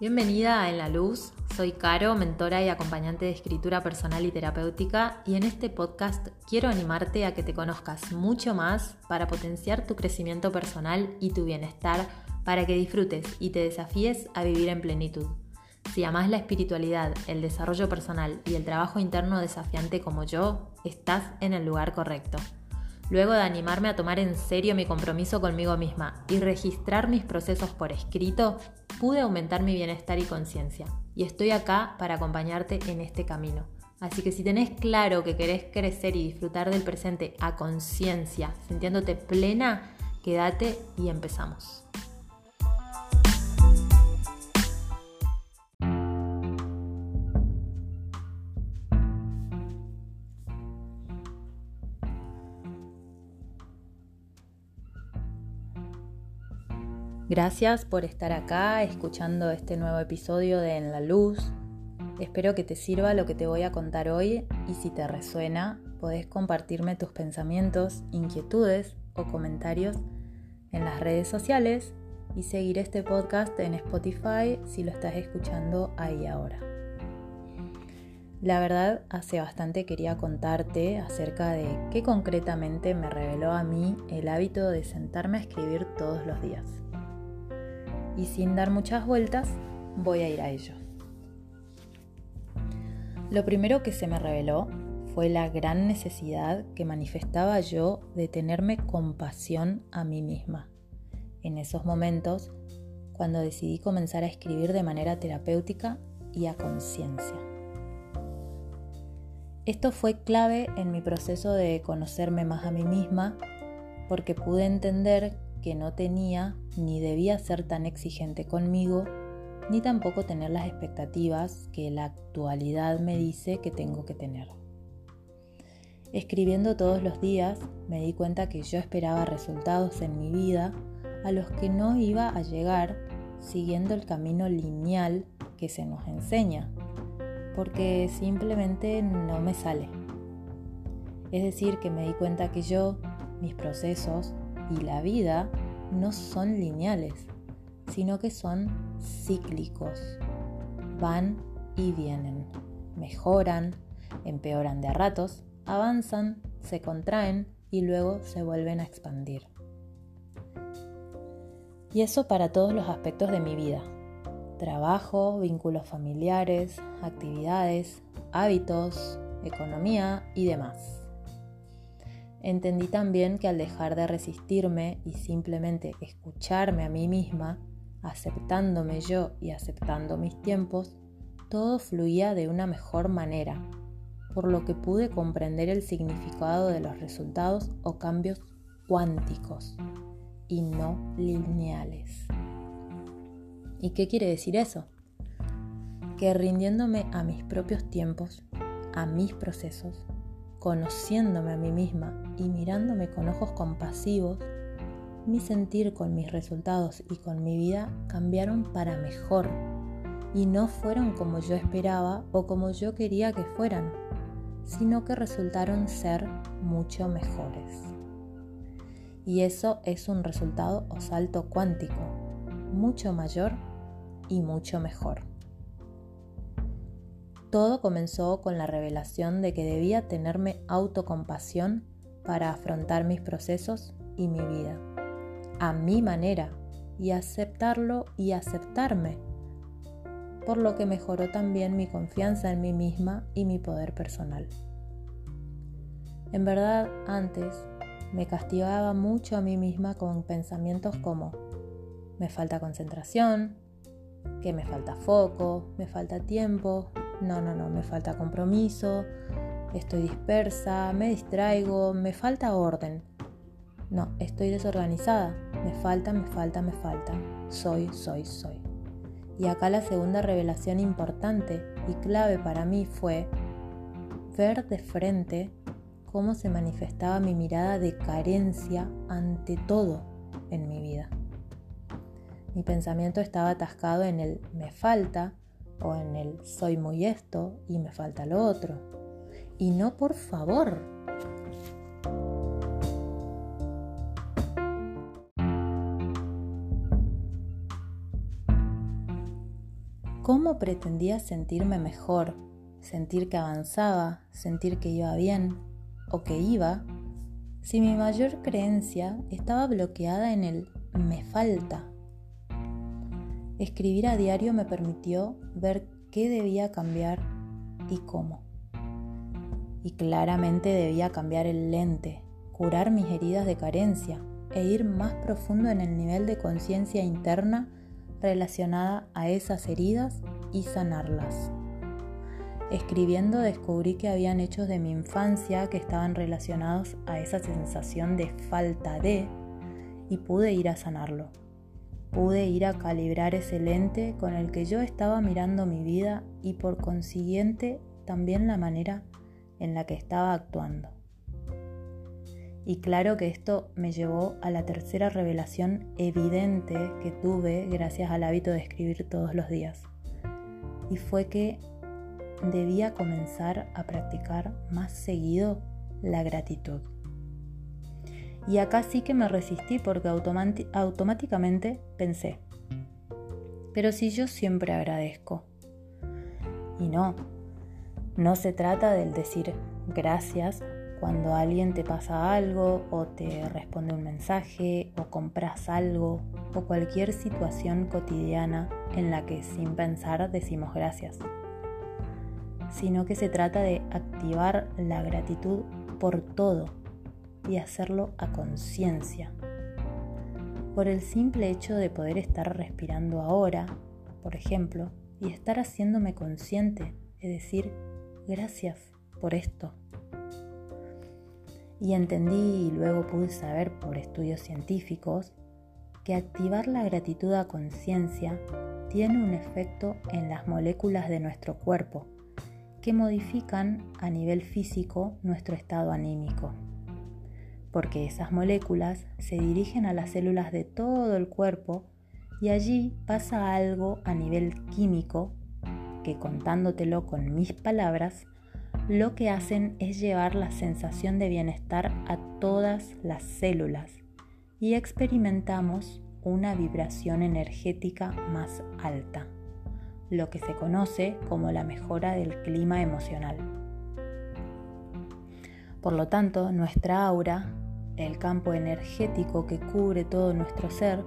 Bienvenida a En la Luz, soy Caro, mentora y acompañante de escritura personal y terapéutica y en este podcast quiero animarte a que te conozcas mucho más para potenciar tu crecimiento personal y tu bienestar para que disfrutes y te desafíes a vivir en plenitud. Si amas la espiritualidad, el desarrollo personal y el trabajo interno desafiante como yo, estás en el lugar correcto. Luego de animarme a tomar en serio mi compromiso conmigo misma y registrar mis procesos por escrito, pude aumentar mi bienestar y conciencia. Y estoy acá para acompañarte en este camino. Así que si tenés claro que querés crecer y disfrutar del presente a conciencia, sintiéndote plena, quédate y empezamos. Gracias por estar acá escuchando este nuevo episodio de En la Luz. Espero que te sirva lo que te voy a contar hoy y si te resuena, podés compartirme tus pensamientos, inquietudes o comentarios en las redes sociales y seguir este podcast en Spotify si lo estás escuchando ahí ahora. La verdad, hace bastante quería contarte acerca de qué concretamente me reveló a mí el hábito de sentarme a escribir todos los días y sin dar muchas vueltas voy a ir a ello. Lo primero que se me reveló fue la gran necesidad que manifestaba yo de tenerme compasión a mí misma. En esos momentos, cuando decidí comenzar a escribir de manera terapéutica y a conciencia. Esto fue clave en mi proceso de conocerme más a mí misma porque pude entender que no tenía ni debía ser tan exigente conmigo, ni tampoco tener las expectativas que la actualidad me dice que tengo que tener. Escribiendo todos los días me di cuenta que yo esperaba resultados en mi vida a los que no iba a llegar siguiendo el camino lineal que se nos enseña, porque simplemente no me sale. Es decir, que me di cuenta que yo, mis procesos, y la vida no son lineales, sino que son cíclicos. Van y vienen, mejoran, empeoran de a ratos, avanzan, se contraen y luego se vuelven a expandir. Y eso para todos los aspectos de mi vida. Trabajo, vínculos familiares, actividades, hábitos, economía y demás. Entendí también que al dejar de resistirme y simplemente escucharme a mí misma, aceptándome yo y aceptando mis tiempos, todo fluía de una mejor manera, por lo que pude comprender el significado de los resultados o cambios cuánticos y no lineales. ¿Y qué quiere decir eso? Que rindiéndome a mis propios tiempos, a mis procesos, conociéndome a mí misma y mirándome con ojos compasivos, mi sentir con mis resultados y con mi vida cambiaron para mejor y no fueron como yo esperaba o como yo quería que fueran, sino que resultaron ser mucho mejores. Y eso es un resultado o salto cuántico, mucho mayor y mucho mejor. Todo comenzó con la revelación de que debía tenerme autocompasión para afrontar mis procesos y mi vida, a mi manera, y aceptarlo y aceptarme, por lo que mejoró también mi confianza en mí misma y mi poder personal. En verdad, antes me castigaba mucho a mí misma con pensamientos como me falta concentración, que me falta foco, me falta tiempo, no, no, no, me falta compromiso, estoy dispersa, me distraigo, me falta orden. No, estoy desorganizada, me falta, me falta, me falta. Soy, soy, soy. Y acá la segunda revelación importante y clave para mí fue ver de frente cómo se manifestaba mi mirada de carencia ante todo en mi vida. Mi pensamiento estaba atascado en el me falta, o en el soy muy esto y me falta lo otro. Y no por favor. ¿Cómo pretendía sentirme mejor, sentir que avanzaba, sentir que iba bien o que iba, si mi mayor creencia estaba bloqueada en el me falta? Escribir a diario me permitió ver qué debía cambiar y cómo. Y claramente debía cambiar el lente, curar mis heridas de carencia e ir más profundo en el nivel de conciencia interna relacionada a esas heridas y sanarlas. Escribiendo descubrí que habían hechos de mi infancia que estaban relacionados a esa sensación de falta de y pude ir a sanarlo. Pude ir a calibrar ese lente con el que yo estaba mirando mi vida y por consiguiente también la manera en la que estaba actuando. Y claro que esto me llevó a la tercera revelación evidente que tuve gracias al hábito de escribir todos los días. Y fue que debía comenzar a practicar más seguido la gratitud. Y acá sí que me resistí porque automáticamente pensé, pero si yo siempre agradezco. Y no, no se trata del decir gracias cuando alguien te pasa algo o te responde un mensaje o compras algo o cualquier situación cotidiana en la que sin pensar decimos gracias, sino que se trata de activar la gratitud por todo y hacerlo a conciencia. Por el simple hecho de poder estar respirando ahora, por ejemplo, y estar haciéndome consciente, es decir, gracias por esto. Y entendí y luego pude saber por estudios científicos que activar la gratitud a conciencia tiene un efecto en las moléculas de nuestro cuerpo que modifican a nivel físico nuestro estado anímico porque esas moléculas se dirigen a las células de todo el cuerpo y allí pasa algo a nivel químico que contándotelo con mis palabras, lo que hacen es llevar la sensación de bienestar a todas las células y experimentamos una vibración energética más alta, lo que se conoce como la mejora del clima emocional. Por lo tanto, nuestra aura el campo energético que cubre todo nuestro ser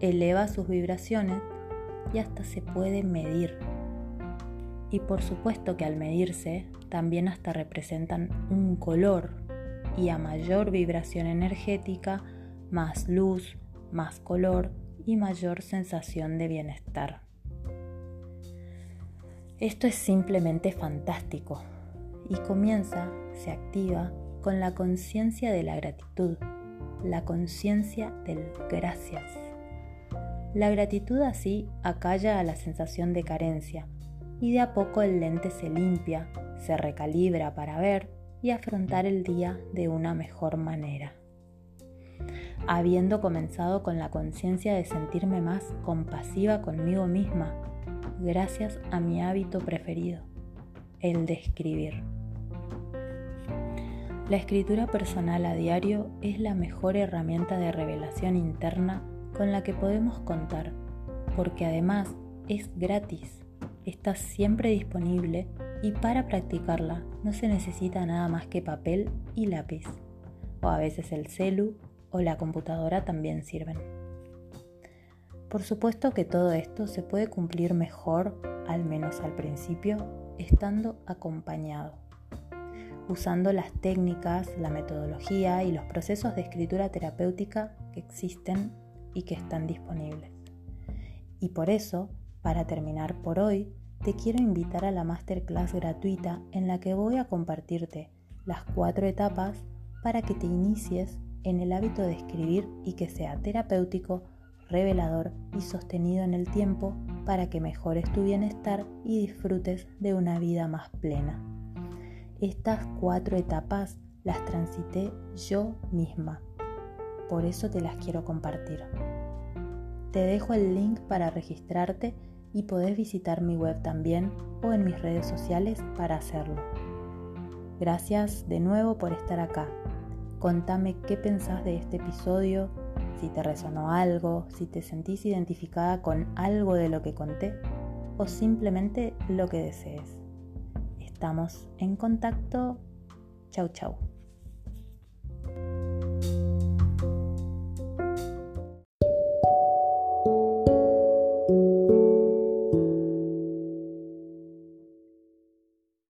eleva sus vibraciones y hasta se puede medir. Y por supuesto que al medirse también hasta representan un color y a mayor vibración energética, más luz, más color y mayor sensación de bienestar. Esto es simplemente fantástico y comienza, se activa con la conciencia de la gratitud, la conciencia del gracias. La gratitud así acalla a la sensación de carencia y de a poco el lente se limpia, se recalibra para ver y afrontar el día de una mejor manera. Habiendo comenzado con la conciencia de sentirme más compasiva conmigo misma, gracias a mi hábito preferido, el de escribir. La escritura personal a diario es la mejor herramienta de revelación interna con la que podemos contar, porque además es gratis, está siempre disponible y para practicarla no se necesita nada más que papel y lápiz, o a veces el celu o la computadora también sirven. Por supuesto que todo esto se puede cumplir mejor, al menos al principio, estando acompañado usando las técnicas, la metodología y los procesos de escritura terapéutica que existen y que están disponibles. Y por eso, para terminar por hoy, te quiero invitar a la masterclass gratuita en la que voy a compartirte las cuatro etapas para que te inicies en el hábito de escribir y que sea terapéutico, revelador y sostenido en el tiempo para que mejores tu bienestar y disfrutes de una vida más plena. Estas cuatro etapas las transité yo misma. Por eso te las quiero compartir. Te dejo el link para registrarte y podés visitar mi web también o en mis redes sociales para hacerlo. Gracias de nuevo por estar acá. Contame qué pensás de este episodio, si te resonó algo, si te sentís identificada con algo de lo que conté. o simplemente lo que desees. Estamos en contacto. Chau, chau.